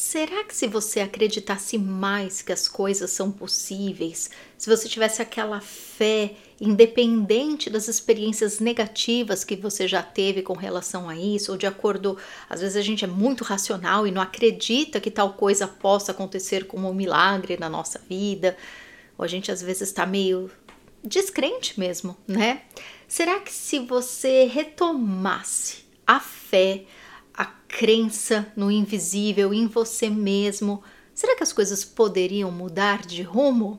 Será que se você acreditasse mais que as coisas são possíveis, se você tivesse aquela fé independente das experiências negativas que você já teve com relação a isso, ou de acordo, às vezes a gente é muito racional e não acredita que tal coisa possa acontecer como um milagre na nossa vida, ou a gente às vezes está meio descrente mesmo, né? Será que se você retomasse a fé, crença no invisível, em você mesmo, será que as coisas poderiam mudar de rumo?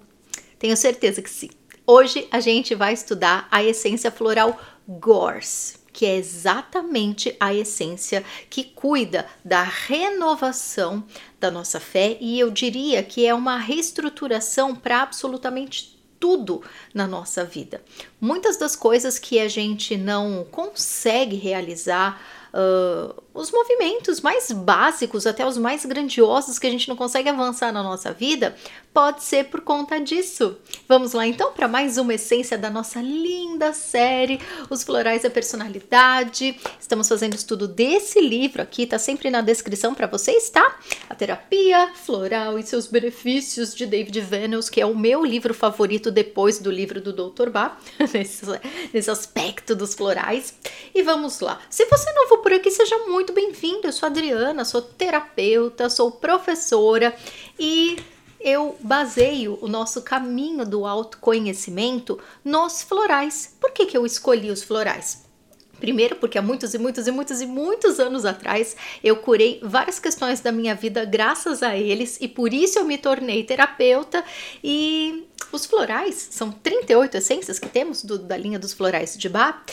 Tenho certeza que sim. Hoje a gente vai estudar a essência floral Gorse, que é exatamente a essência que cuida da renovação da nossa fé e eu diria que é uma reestruturação para absolutamente tudo na nossa vida. Muitas das coisas que a gente não consegue realizar uh, os movimentos mais básicos, até os mais grandiosos que a gente não consegue avançar na nossa vida, pode ser por conta disso. Vamos lá então para mais uma essência da nossa linda série, Os Florais da Personalidade. Estamos fazendo estudo desse livro aqui, tá sempre na descrição para vocês, tá? A terapia floral e seus benefícios de David Venables, que é o meu livro favorito depois do livro do Dr. Bá, nesse, nesse aspecto dos florais. E vamos lá. Se você não for por aqui, seja muito bem-vindo. Eu sou Adriana, sou terapeuta, sou professora e eu baseio o nosso caminho do autoconhecimento nos florais. Por que, que eu escolhi os florais? Primeiro, porque há muitos e muitos e muitos e muitos anos atrás eu curei várias questões da minha vida graças a eles e por isso eu me tornei terapeuta. E os florais são 38 essências que temos do, da linha dos florais de Bach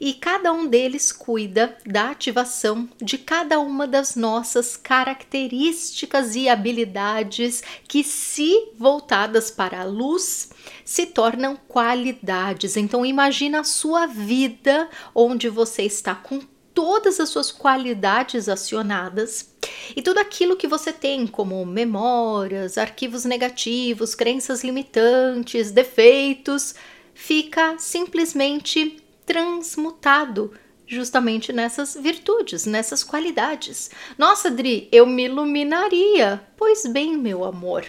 e cada um deles cuida da ativação de cada uma das nossas características e habilidades que, se voltadas para a luz, se tornam qualidades. Então imagina a sua vida onde você está com todas as suas qualidades acionadas e tudo aquilo que você tem, como memórias, arquivos negativos, crenças limitantes, defeitos, fica simplesmente transmutado justamente nessas virtudes, nessas qualidades. Nossa, Dri, eu me iluminaria. Pois bem, meu amor.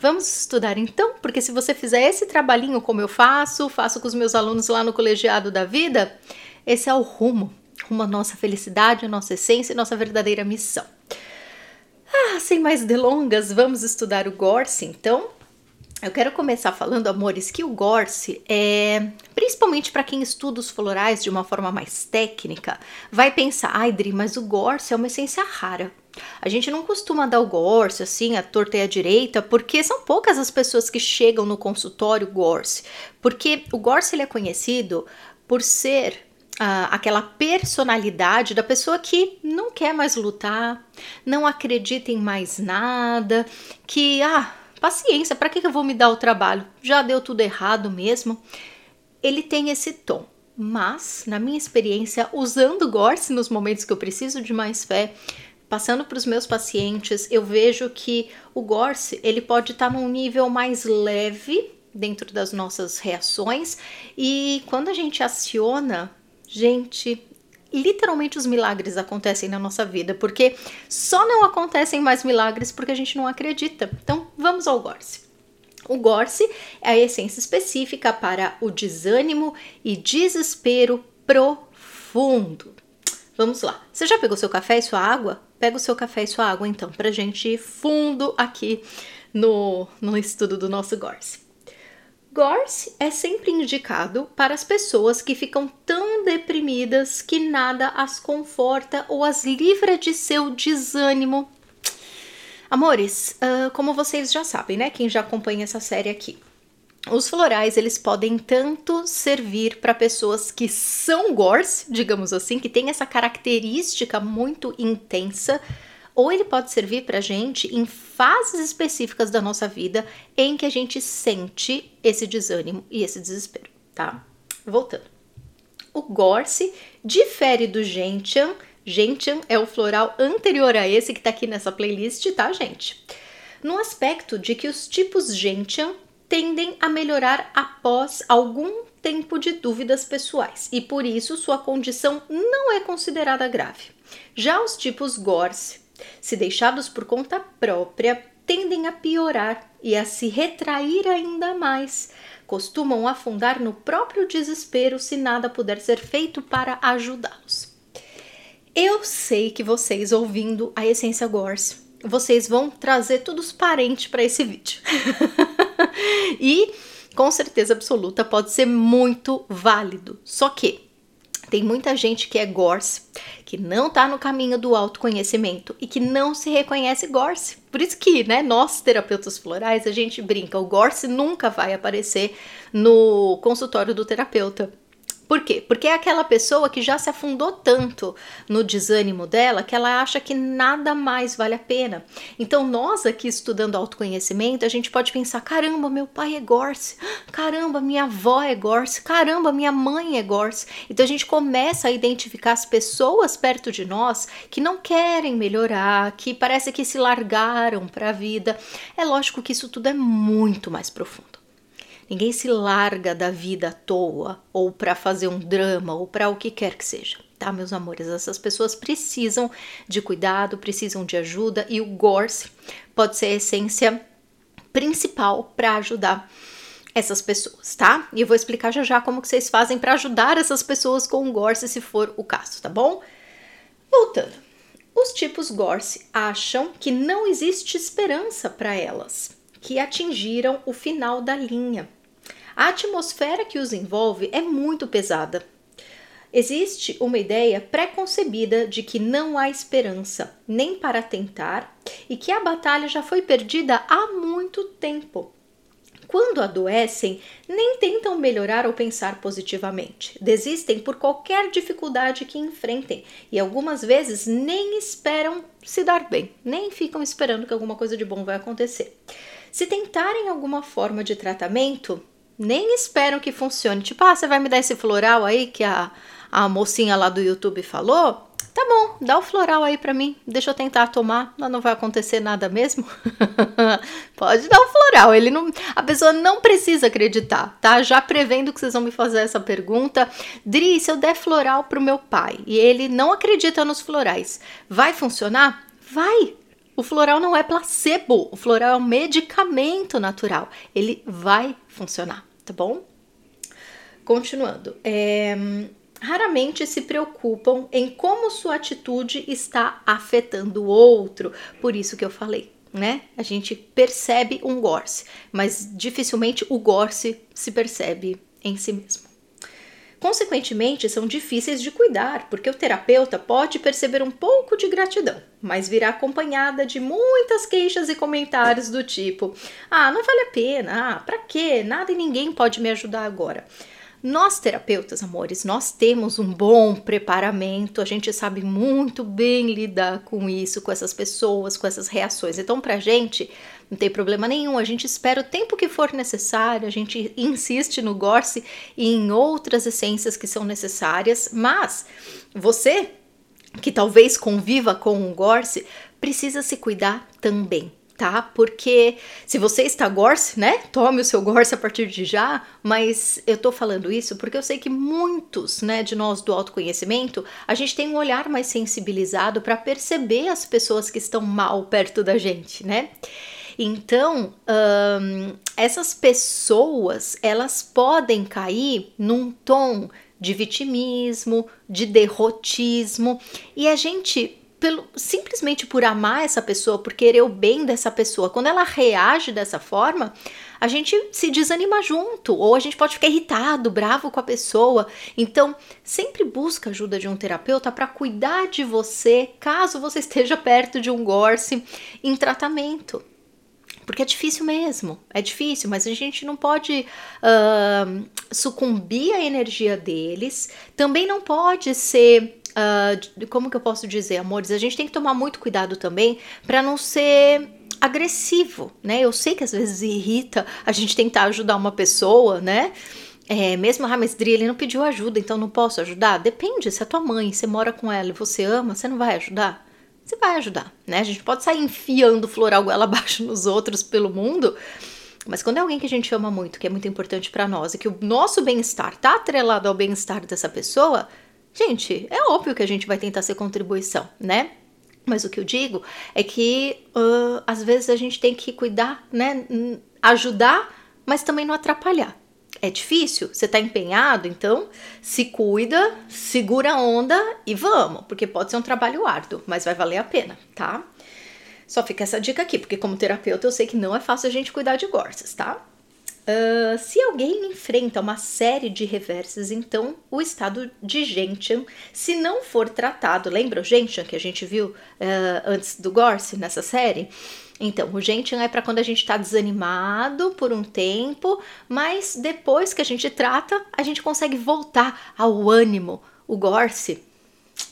Vamos estudar então, porque se você fizer esse trabalhinho como eu faço, faço com os meus alunos lá no colegiado da vida, esse é o rumo, rumo à nossa felicidade, à nossa essência e nossa verdadeira missão. Ah, sem mais delongas, vamos estudar o Gorse então. Eu quero começar falando, amores, que o Gorse é, principalmente para quem estuda os florais de uma forma mais técnica, vai pensar, ai, Dri, mas o Gorse é uma essência rara. A gente não costuma dar o Gorse assim, a torta e a direita, porque são poucas as pessoas que chegam no consultório Gorse. Porque o Gorse ele é conhecido por ser ah, aquela personalidade da pessoa que não quer mais lutar, não acredita em mais nada, que ah, paciência, para que eu vou me dar o trabalho? Já deu tudo errado mesmo. Ele tem esse tom, mas na minha experiência, usando Gorse nos momentos que eu preciso de mais fé, passando para os meus pacientes, eu vejo que o Gorse ele pode estar tá num nível mais leve dentro das nossas reações e quando a gente aciona, gente, literalmente os milagres acontecem na nossa vida, porque só não acontecem mais milagres porque a gente não acredita. Então, vamos ao Gorse. O Gorse é a essência específica para o desânimo e desespero profundo. Vamos lá. Você já pegou seu café e sua água? Pega o seu café e sua água então, pra gente ir fundo aqui no, no estudo do nosso Gorse. Gorse é sempre indicado para as pessoas que ficam tão deprimidas que nada as conforta ou as livra de seu desânimo. Amores, uh, como vocês já sabem, né? Quem já acompanha essa série aqui. Os florais, eles podem tanto servir para pessoas que são Gorse, digamos assim, que tem essa característica muito intensa, ou ele pode servir para gente em fases específicas da nossa vida em que a gente sente esse desânimo e esse desespero, tá? Voltando. O Gorse difere do Gentian. Gentian é o floral anterior a esse que tá aqui nessa playlist, tá, gente? No aspecto de que os tipos Gentian tendem a melhorar após algum tempo de dúvidas pessoais e por isso sua condição não é considerada grave. Já os tipos Gorse se deixados por conta própria, tendem a piorar e a se retrair ainda mais. Costumam afundar no próprio desespero se nada puder ser feito para ajudá-los. Eu sei que vocês ouvindo a Essência Gorse, vocês vão trazer todos os parentes para esse vídeo. e com certeza absoluta pode ser muito válido. Só que tem muita gente que é Gorse, que não está no caminho do autoconhecimento e que não se reconhece Gorse. Por isso que, né, nós terapeutas florais, a gente brinca, o Gorse nunca vai aparecer no consultório do terapeuta. Por quê? Porque é aquela pessoa que já se afundou tanto no desânimo dela que ela acha que nada mais vale a pena. Então, nós aqui estudando autoconhecimento, a gente pode pensar: caramba, meu pai é Gorse, caramba, minha avó é Gorse, caramba, minha mãe é Gorse. Então, a gente começa a identificar as pessoas perto de nós que não querem melhorar, que parece que se largaram para a vida. É lógico que isso tudo é muito mais profundo. Ninguém se larga da vida à toa, ou para fazer um drama, ou para o que quer que seja. Tá, meus amores? Essas pessoas precisam de cuidado, precisam de ajuda e o Gorse pode ser a essência principal para ajudar essas pessoas, tá? E eu vou explicar já já como que vocês fazem para ajudar essas pessoas com o Gorse, se for o caso, tá bom? Voltando. Os tipos Gorse acham que não existe esperança para elas, que atingiram o final da linha. A atmosfera que os envolve é muito pesada. Existe uma ideia preconcebida de que não há esperança, nem para tentar, e que a batalha já foi perdida há muito tempo. Quando adoecem, nem tentam melhorar ou pensar positivamente. Desistem por qualquer dificuldade que enfrentem e algumas vezes nem esperam se dar bem, nem ficam esperando que alguma coisa de bom vai acontecer. Se tentarem alguma forma de tratamento, nem esperam que funcione. Tipo, ah, você vai me dar esse floral aí que a, a mocinha lá do YouTube falou? Tá bom, dá o floral aí pra mim, deixa eu tentar tomar, não vai acontecer nada mesmo. Pode dar o floral, ele não, a pessoa não precisa acreditar, tá? Já prevendo que vocês vão me fazer essa pergunta, Dri, se eu der floral pro meu pai e ele não acredita nos florais, vai funcionar? Vai, o floral não é placebo, o floral é um medicamento natural. Ele vai funcionar tá bom? Continuando, é, raramente se preocupam em como sua atitude está afetando o outro, por isso que eu falei, né? A gente percebe um gorse, mas dificilmente o gorse se percebe em si mesmo. Consequentemente, são difíceis de cuidar, porque o terapeuta pode perceber um pouco de gratidão, mas virá acompanhada de muitas queixas e comentários do tipo: "Ah, não vale a pena. Ah, para quê? Nada e ninguém pode me ajudar agora". Nós terapeutas, amores, nós temos um bom preparamento, a gente sabe muito bem lidar com isso, com essas pessoas, com essas reações. Então, pra gente, não tem problema nenhum, a gente espera o tempo que for necessário, a gente insiste no Gorse e em outras essências que são necessárias, mas você que talvez conviva com o Gorse precisa se cuidar também tá? Porque se você está gorse, né? Tome o seu gorse a partir de já, mas eu tô falando isso porque eu sei que muitos, né, de nós do autoconhecimento, a gente tem um olhar mais sensibilizado para perceber as pessoas que estão mal perto da gente, né? Então, um, essas pessoas, elas podem cair num tom de vitimismo, de derrotismo, e a gente pelo, simplesmente por amar essa pessoa, por querer o bem dessa pessoa, quando ela reage dessa forma, a gente se desanima junto, ou a gente pode ficar irritado, bravo com a pessoa. Então, sempre busca ajuda de um terapeuta para cuidar de você, caso você esteja perto de um gorse em tratamento. Porque é difícil mesmo, é difícil, mas a gente não pode uh, sucumbir à energia deles, também não pode ser Uh, como que eu posso dizer, amores? A gente tem que tomar muito cuidado também para não ser agressivo, né? Eu sei que às vezes irrita a gente tentar ajudar uma pessoa, né? É, mesmo a mas ele não pediu ajuda, então não posso ajudar? Depende, se é tua mãe, você mora com ela e você ama, você não vai ajudar? Você vai ajudar, né? A gente pode sair enfiando floral goela abaixo nos outros pelo mundo, mas quando é alguém que a gente ama muito, que é muito importante para nós e que o nosso bem-estar tá atrelado ao bem-estar dessa pessoa, Gente, é óbvio que a gente vai tentar ser contribuição, né? Mas o que eu digo é que uh, às vezes a gente tem que cuidar, né? Ajudar, mas também não atrapalhar. É difícil, você tá empenhado, então se cuida, segura a onda e vamos, porque pode ser um trabalho árduo, mas vai valer a pena, tá? Só fica essa dica aqui, porque como terapeuta eu sei que não é fácil a gente cuidar de gorses, tá? Uh, se alguém enfrenta uma série de reverses, então o estado de Gentian, se não for tratado, lembra o Gentian que a gente viu uh, antes do Gorse nessa série? Então, o Gentian é para quando a gente está desanimado por um tempo, mas depois que a gente trata, a gente consegue voltar ao ânimo. O Gorse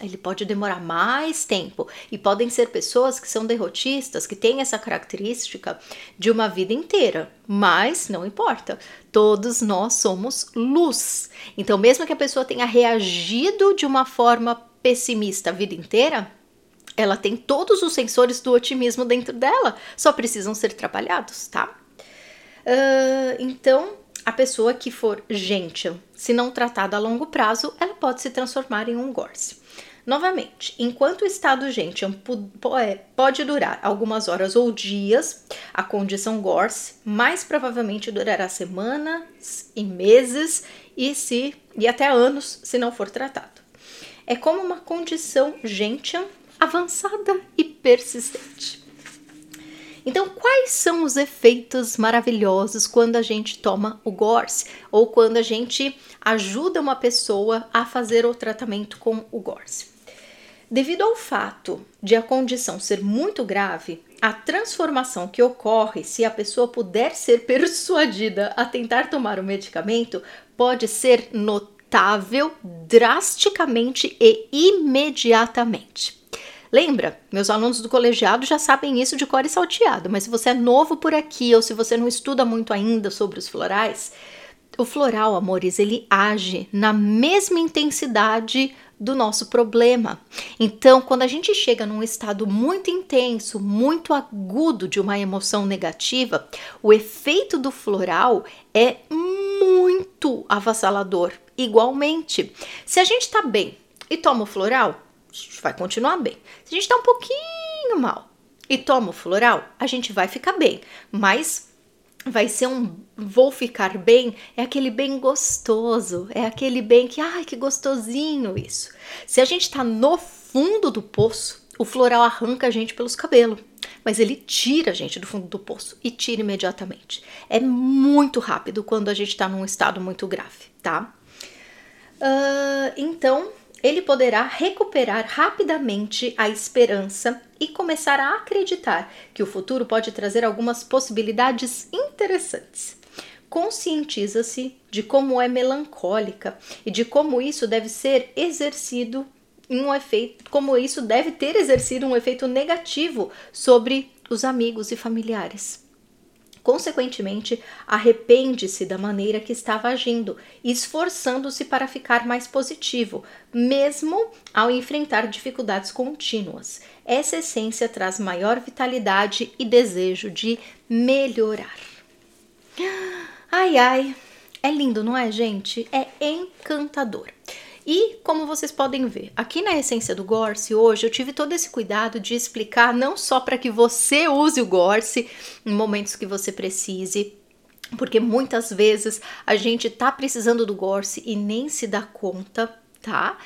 ele pode demorar mais tempo e podem ser pessoas que são derrotistas, que têm essa característica de uma vida inteira, mas não importa, todos nós somos luz. Então, mesmo que a pessoa tenha reagido de uma forma pessimista a vida inteira, ela tem todos os sensores do otimismo dentro dela, só precisam ser trabalhados, tá? Uh, então, a pessoa que for gentil, se não tratada a longo prazo, ela pode se transformar em um gorse. Novamente, enquanto o estado gente é, pode durar algumas horas ou dias, a condição Gorse mais provavelmente durará semanas e meses e, se, e até anos se não for tratado. É como uma condição gentian avançada e persistente. Então, quais são os efeitos maravilhosos quando a gente toma o Gorse ou quando a gente ajuda uma pessoa a fazer o tratamento com o Gorse? Devido ao fato de a condição ser muito grave, a transformação que ocorre se a pessoa puder ser persuadida a tentar tomar o medicamento pode ser notável drasticamente e imediatamente. Lembra, meus alunos do colegiado já sabem isso de cor e salteado, mas se você é novo por aqui ou se você não estuda muito ainda sobre os florais, o floral, amores, ele age na mesma intensidade do nosso problema. Então, quando a gente chega num estado muito intenso, muito agudo de uma emoção negativa, o efeito do floral é muito avassalador. Igualmente, se a gente está bem e toma o floral, a gente vai continuar bem. Se a gente está um pouquinho mal e toma o floral, a gente vai ficar bem, mas vai ser um vou ficar bem, é aquele bem gostoso, é aquele bem que, ai, que gostosinho isso. Se a gente tá no fundo do poço, o floral arranca a gente pelos cabelos, mas ele tira a gente do fundo do poço e tira imediatamente. É muito rápido quando a gente tá num estado muito grave, tá? Uh, então, ele poderá recuperar rapidamente a esperança e começar a acreditar que o futuro pode trazer algumas possibilidades interessantes. Conscientiza-se de como é melancólica e de como isso deve ser exercido um efeito, como isso deve ter exercido um efeito negativo sobre os amigos e familiares. Consequentemente, arrepende-se da maneira que estava agindo, esforçando-se para ficar mais positivo, mesmo ao enfrentar dificuldades contínuas. Essa essência traz maior vitalidade e desejo de melhorar. Ai ai, é lindo, não é, gente? É encantador. E como vocês podem ver, aqui na essência do Gorse hoje eu tive todo esse cuidado de explicar não só para que você use o Gorse em momentos que você precise, porque muitas vezes a gente tá precisando do Gorse e nem se dá conta, tá?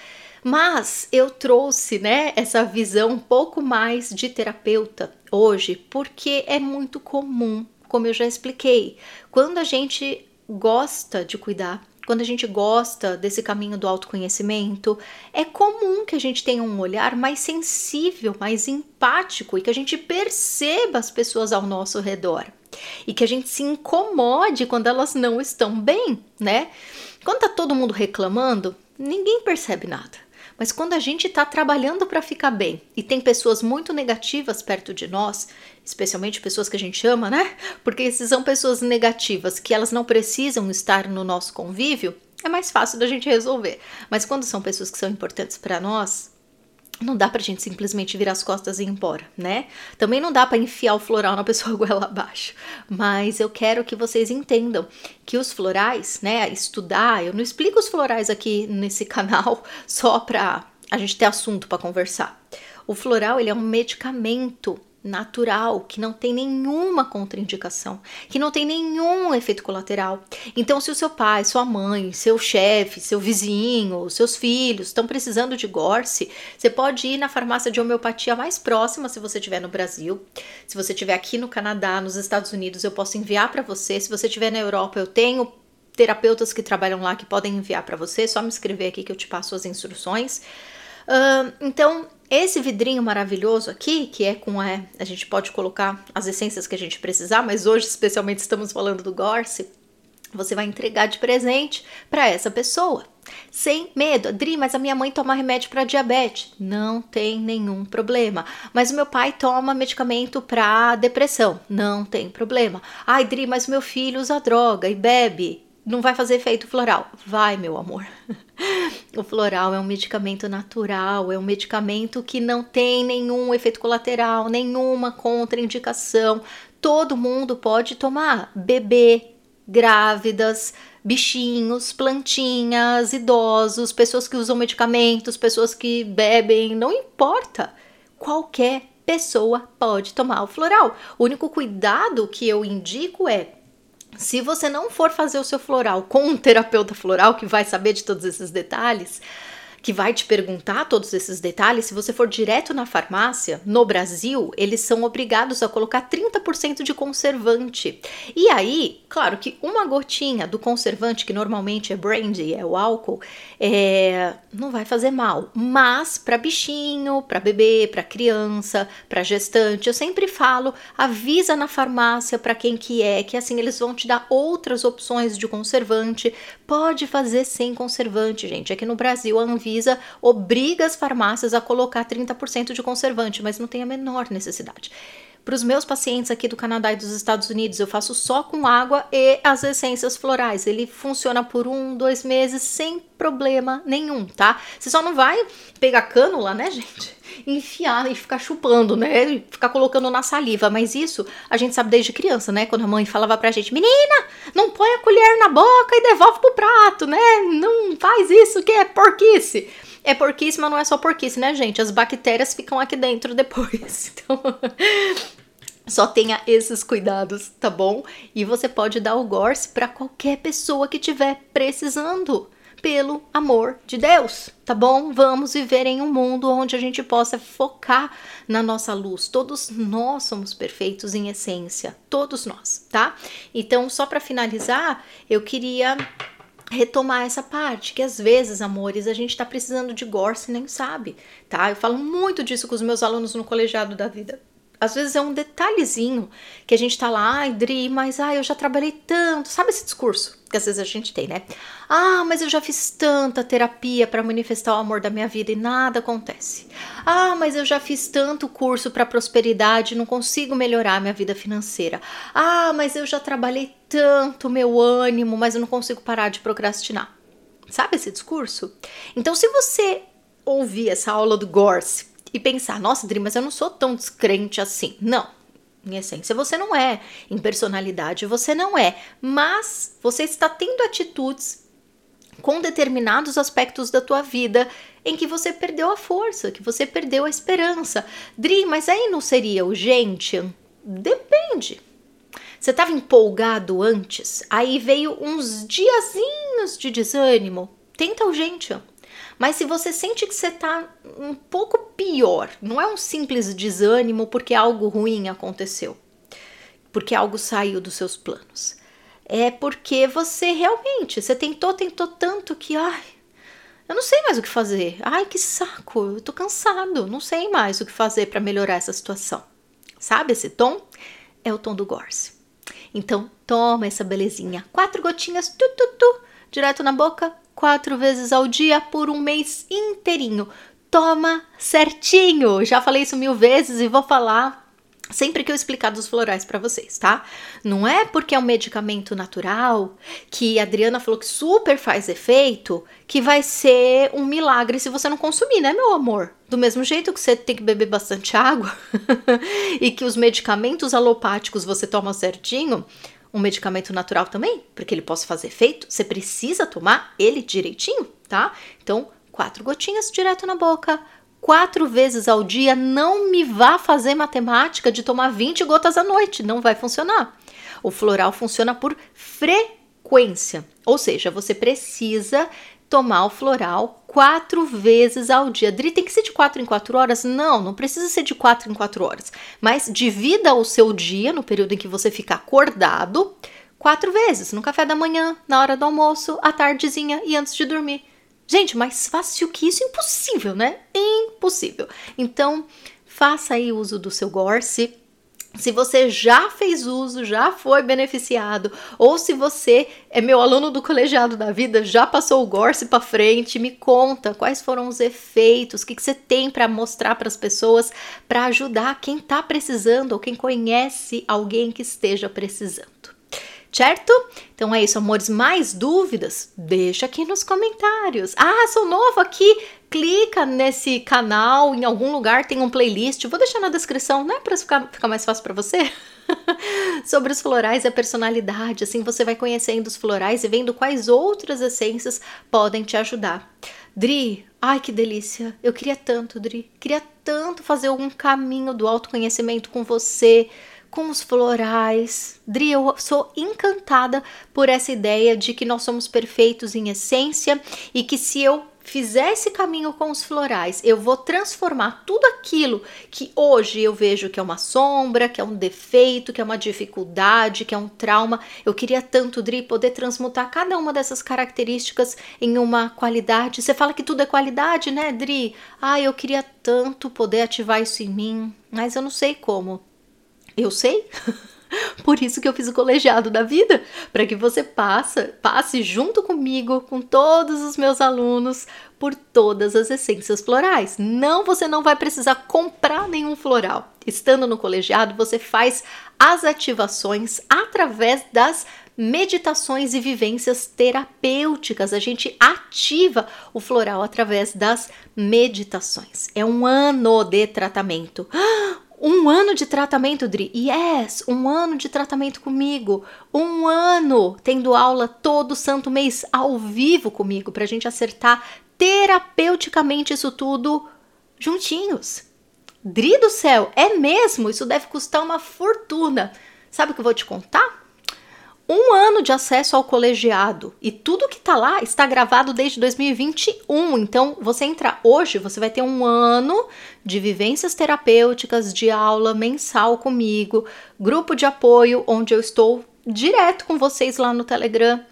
Mas eu trouxe, né, essa visão um pouco mais de terapeuta hoje, porque é muito comum, como eu já expliquei, quando a gente gosta de cuidar quando a gente gosta desse caminho do autoconhecimento, é comum que a gente tenha um olhar mais sensível, mais empático e que a gente perceba as pessoas ao nosso redor e que a gente se incomode quando elas não estão bem, né? Quando tá todo mundo reclamando, ninguém percebe nada. Mas quando a gente está trabalhando para ficar bem e tem pessoas muito negativas perto de nós, especialmente pessoas que a gente ama, né? Porque se são pessoas negativas que elas não precisam estar no nosso convívio, é mais fácil da gente resolver. Mas quando são pessoas que são importantes para nós, não dá pra gente simplesmente virar as costas e ir embora, né? Também não dá para enfiar o floral na pessoa goela abaixo. Mas eu quero que vocês entendam que os florais, né, estudar, eu não explico os florais aqui nesse canal só pra a gente ter assunto para conversar. O floral ele é um medicamento natural, que não tem nenhuma contraindicação, que não tem nenhum efeito colateral. Então, se o seu pai, sua mãe, seu chefe, seu vizinho, seus filhos estão precisando de Gorse, você pode ir na farmácia de homeopatia mais próxima, se você estiver no Brasil. Se você estiver aqui no Canadá, nos Estados Unidos, eu posso enviar para você. Se você estiver na Europa, eu tenho terapeutas que trabalham lá que podem enviar para você. É só me escrever aqui que eu te passo as instruções. Uh, então, esse vidrinho maravilhoso aqui, que é com a, a gente pode colocar as essências que a gente precisar, mas hoje especialmente estamos falando do Gorse, você vai entregar de presente para essa pessoa. Sem medo, Adri, mas a minha mãe toma remédio para diabetes. Não tem nenhum problema. Mas o meu pai toma medicamento para depressão. Não tem problema. Ai, Adri, mas o meu filho usa droga e bebe. Não vai fazer efeito floral. Vai, meu amor. O floral é um medicamento natural, é um medicamento que não tem nenhum efeito colateral, nenhuma contraindicação. Todo mundo pode tomar. Bebê, grávidas, bichinhos, plantinhas, idosos, pessoas que usam medicamentos, pessoas que bebem, não importa. Qualquer pessoa pode tomar o floral. O único cuidado que eu indico é se você não for fazer o seu floral com um terapeuta floral que vai saber de todos esses detalhes, que vai te perguntar todos esses detalhes, se você for direto na farmácia, no Brasil, eles são obrigados a colocar 30% de conservante. E aí, claro que uma gotinha do conservante, que normalmente é brandy, é o álcool, é, não vai fazer mal. Mas para bichinho, para bebê, para criança, para gestante, eu sempre falo, avisa na farmácia para quem que é, que assim eles vão te dar outras opções de conservante. Pode fazer sem conservante, gente. Aqui no Brasil a Anvisa Anvisa obriga as farmácias a colocar 30% de conservante, mas não tem a menor necessidade. Para os meus pacientes aqui do Canadá e dos Estados Unidos, eu faço só com água e as essências florais. Ele funciona por um, dois meses sem problema nenhum, tá? Você só não vai pegar cânula, né, gente? Enfiar e ficar chupando, né? E ficar colocando na saliva. Mas isso a gente sabe desde criança, né? Quando a mãe falava pra gente, menina, não põe a colher na boca e devolve pro prato, né? Não faz isso que é porquice. É porquice, mas não é só porquice, né, gente? As bactérias ficam aqui dentro depois. Então, só tenha esses cuidados, tá bom? E você pode dar o Gorse para qualquer pessoa que estiver precisando. Pelo amor de Deus, tá bom? Vamos viver em um mundo onde a gente possa focar na nossa luz. Todos nós somos perfeitos em essência, todos nós, tá? Então, só para finalizar, eu queria retomar essa parte, que às vezes, amores, a gente tá precisando de Gorse nem sabe, tá? Eu falo muito disso com os meus alunos no colegiado da vida. Às vezes é um detalhezinho que a gente tá lá, ai, Dri, mas ai, eu já trabalhei tanto. Sabe esse discurso que às vezes a gente tem, né? Ah, mas eu já fiz tanta terapia para manifestar o amor da minha vida e nada acontece. Ah, mas eu já fiz tanto curso para prosperidade e não consigo melhorar minha vida financeira. Ah, mas eu já trabalhei tanto meu ânimo, mas eu não consigo parar de procrastinar. Sabe esse discurso? Então, se você ouvir essa aula do Gorse e pensar, nossa, Dri, mas eu não sou tão descrente assim. Não, em essência você não é, em personalidade você não é, mas você está tendo atitudes com determinados aspectos da tua vida em que você perdeu a força, que você perdeu a esperança. Dri, mas aí não seria urgente? Depende. Você estava empolgado antes, aí veio uns diazinhos de desânimo. Tenta urgente. Mas se você sente que você está um pouco pior, não é um simples desânimo porque algo ruim aconteceu, porque algo saiu dos seus planos. É porque você realmente, você tentou, tentou tanto que, ai, eu não sei mais o que fazer. Ai, que saco, eu tô cansado, não sei mais o que fazer para melhorar essa situação. Sabe esse tom? É o tom do Gorse. Então, toma essa belezinha. Quatro gotinhas, tu, tu, tu, direto na boca, quatro vezes ao dia por um mês inteirinho. Toma certinho! Já falei isso mil vezes e vou falar sempre que eu explicar dos florais para vocês, tá? Não é porque é um medicamento natural que a Adriana falou que super faz efeito que vai ser um milagre se você não consumir, né, meu amor? Do mesmo jeito que você tem que beber bastante água e que os medicamentos alopáticos você toma certinho, um medicamento natural também, para que ele possa fazer efeito, você precisa tomar ele direitinho, tá? Então, quatro gotinhas direto na boca. Quatro vezes ao dia, não me vá fazer matemática de tomar 20 gotas à noite, não vai funcionar. O floral funciona por frequência, ou seja, você precisa tomar o floral quatro vezes ao dia. Dri, tem que ser de quatro em quatro horas? Não, não precisa ser de quatro em quatro horas. Mas divida o seu dia, no período em que você fica acordado, quatro vezes. No café da manhã, na hora do almoço, à tardezinha e antes de dormir. Gente, mais fácil que isso, impossível, né? Impossível. Então, faça aí uso do seu Gorse se você já fez uso, já foi beneficiado, ou se você é meu aluno do colegiado da vida, já passou o Gorse para frente, me conta quais foram os efeitos, o que, que você tem para mostrar para as pessoas, para ajudar quem está precisando ou quem conhece alguém que esteja precisando certo? Então é isso, amores. Mais dúvidas? Deixa aqui nos comentários. Ah, sou novo aqui. Clica nesse canal, em algum lugar tem um playlist. Vou deixar na descrição, né? Para ficar, ficar mais fácil para você. Sobre os florais e a personalidade. Assim você vai conhecendo os florais e vendo quais outras essências podem te ajudar. Dri, ai que delícia! Eu queria tanto, Dri. Queria tanto fazer um caminho do autoconhecimento com você com os florais. Dri, eu sou encantada por essa ideia de que nós somos perfeitos em essência e que se eu fizer esse caminho com os florais, eu vou transformar tudo aquilo que hoje eu vejo que é uma sombra, que é um defeito, que é uma dificuldade, que é um trauma. Eu queria tanto, Dri, poder transmutar cada uma dessas características em uma qualidade. Você fala que tudo é qualidade, né, Dri? Ah, eu queria tanto poder ativar isso em mim, mas eu não sei como. Eu sei. Por isso que eu fiz o colegiado da vida, para que você passe, passe junto comigo, com todos os meus alunos, por todas as essências florais. Não, você não vai precisar comprar nenhum floral. Estando no colegiado, você faz as ativações através das meditações e vivências terapêuticas. A gente ativa o floral através das meditações. É um ano de tratamento. Um ano de tratamento, Dri. Yes, um ano de tratamento comigo. Um ano tendo aula todo santo mês ao vivo comigo para a gente acertar terapeuticamente isso tudo juntinhos. Dri do céu, é mesmo? Isso deve custar uma fortuna. Sabe o que eu vou te contar? Um ano de acesso ao colegiado e tudo que tá lá está gravado desde 2021. Então, você entra hoje, você vai ter um ano de vivências terapêuticas, de aula mensal comigo, grupo de apoio onde eu estou direto com vocês lá no Telegram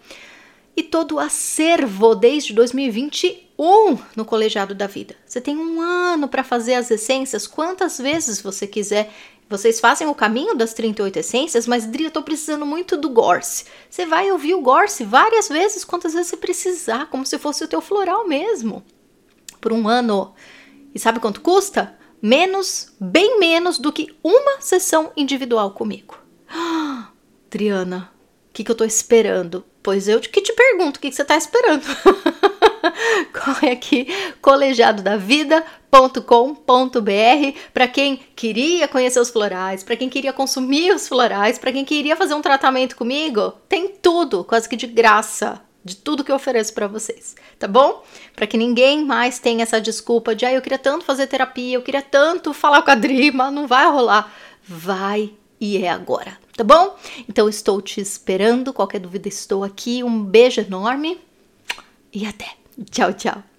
e todo o acervo desde 2021 no Colegiado da Vida. Você tem um ano para fazer as essências quantas vezes você quiser vocês fazem o caminho das 38 essências, mas Dri, eu tô precisando muito do Gorse. Você vai ouvir o Gorse várias vezes, quantas vezes você precisar, como se fosse o teu floral mesmo. Por um ano. E sabe quanto custa? Menos, bem menos do que uma sessão individual comigo. Ah, Triana, o que, que eu tô esperando? Pois eu que te pergunto, o que, que você tá esperando? corre aqui colegiadodavida.com.br para quem queria conhecer os florais, para quem queria consumir os florais, para quem queria fazer um tratamento comigo, tem tudo, quase que de graça. De tudo que eu ofereço para vocês, tá bom? Para que ninguém mais tenha essa desculpa de, ah, eu queria tanto fazer terapia, eu queria tanto falar com a Dri, mas não vai rolar. Vai e é agora, tá bom? Então estou te esperando. Qualquer dúvida, estou aqui. Um beijo enorme e até! 悄悄。